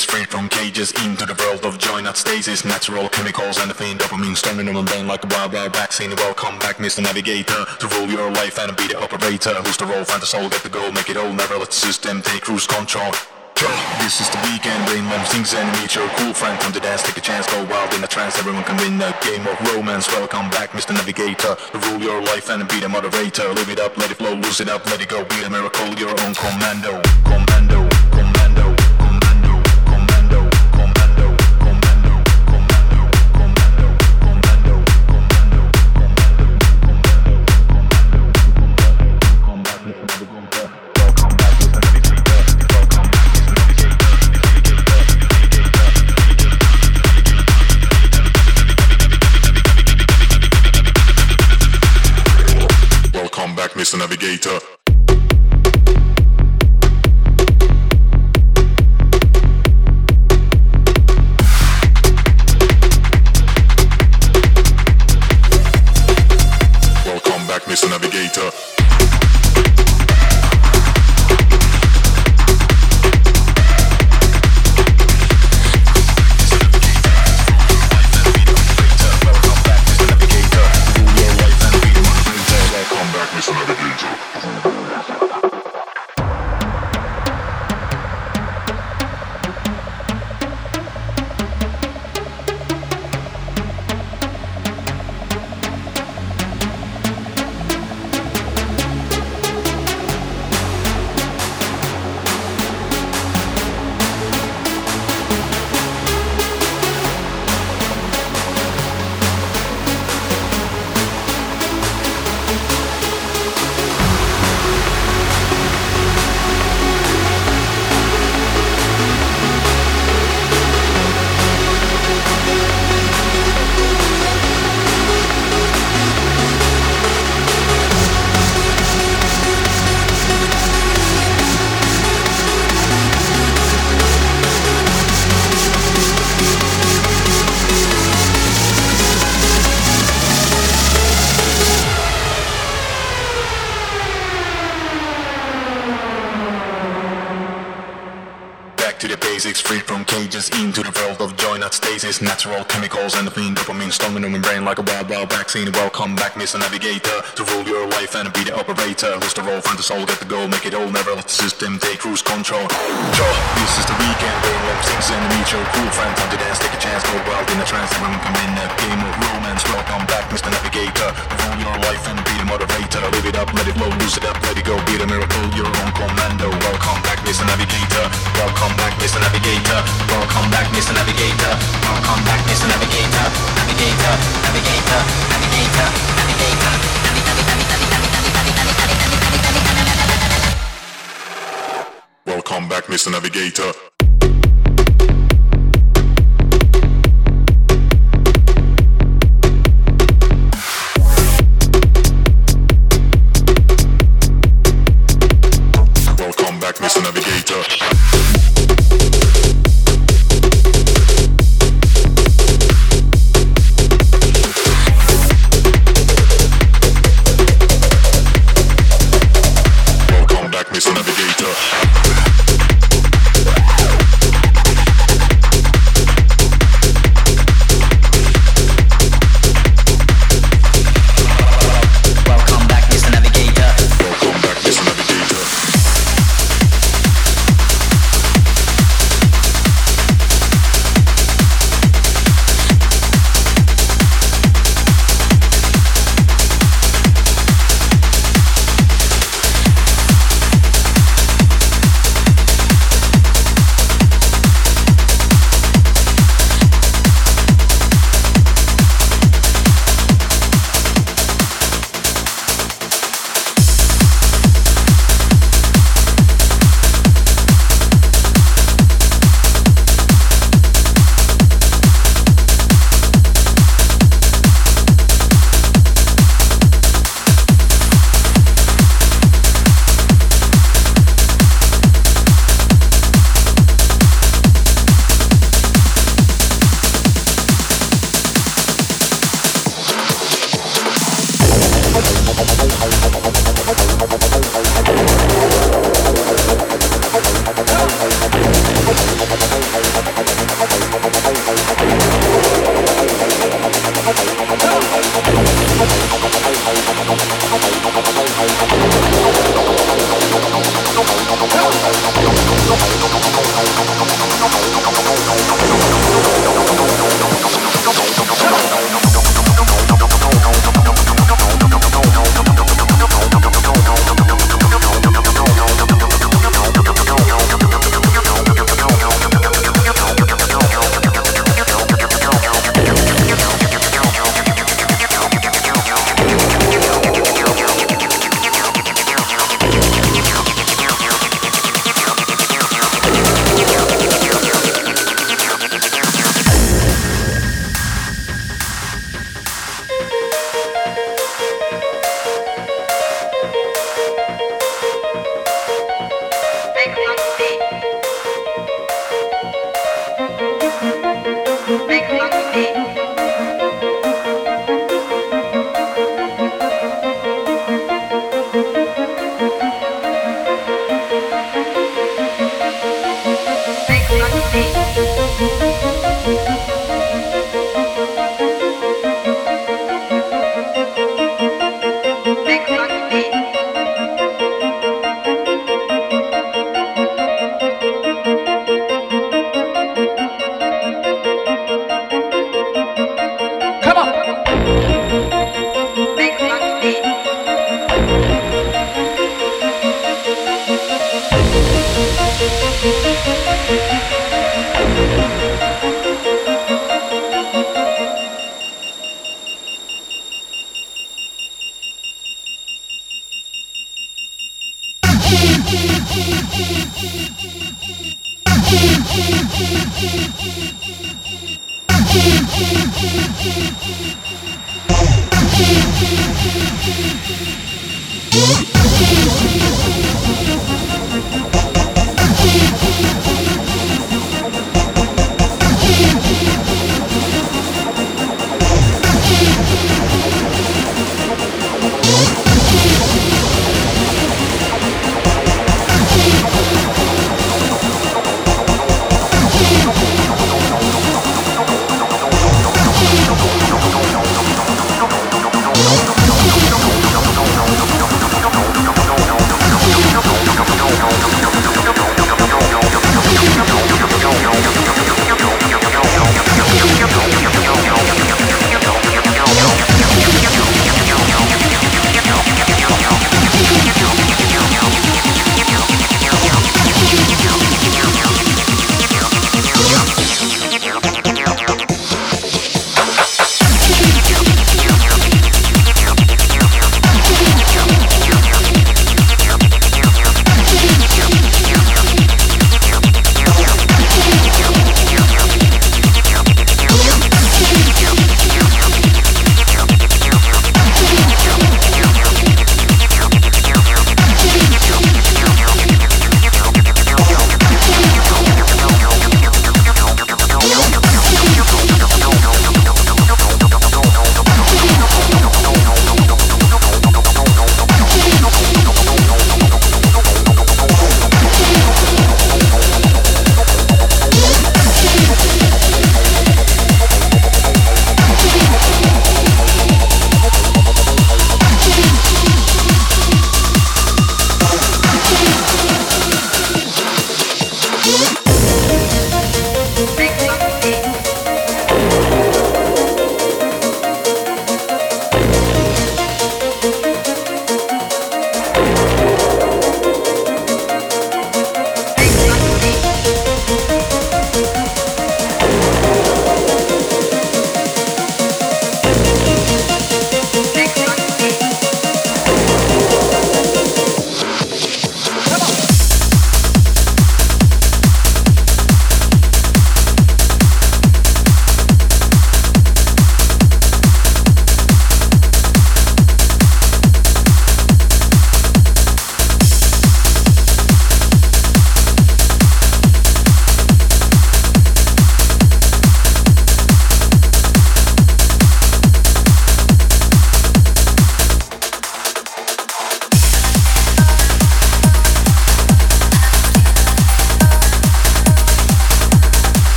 basics, free from cages, into the world of joy, not stasis, natural chemicals, and the anything dopamine, storming on the brain like a wild, wild vaccine. Welcome back, Mr. Navigator, to rule your life and be the operator. Who's the role, find the soul, get the goal, make it all, never let the system take cruise control. This is the weekend, brain when things and meet your cool friend. Come to dance, take a chance, go wild in a trance. Everyone can win a game of romance. Welcome back, Mr. Navigator. To rule your life and be the moderator. Live it up, let it flow, lose it up, let it go. Be a miracle, your own. Commando, commando, Mr. Navigator. Welcome back, Mr. Navigator. Natural chemicals and the fiend dopamine, storming on my brain like a wild, wild vaccine. Welcome back, Mr. Navigator, to rule your life and be the operator. Who's the role, find the soul, get the goal, make it all, never let the system take cruise control. This is the weekend, brain love things and meet your cool. Time to dance, take a chance, go wild in a trance. Everyone come in a game of romance. Welcome back, Mr. Navigator, to rule your life and be the moderator. Live it up, let it flow, lose it up, let it go, be the miracle, your own commando. Welcome back, Mr. Navigator. Welcome back, Mr. Navigator. Welcome back, Mr. Navigator. Welcome back, Mr. Navigator. Welcome back, Mr. Navigator.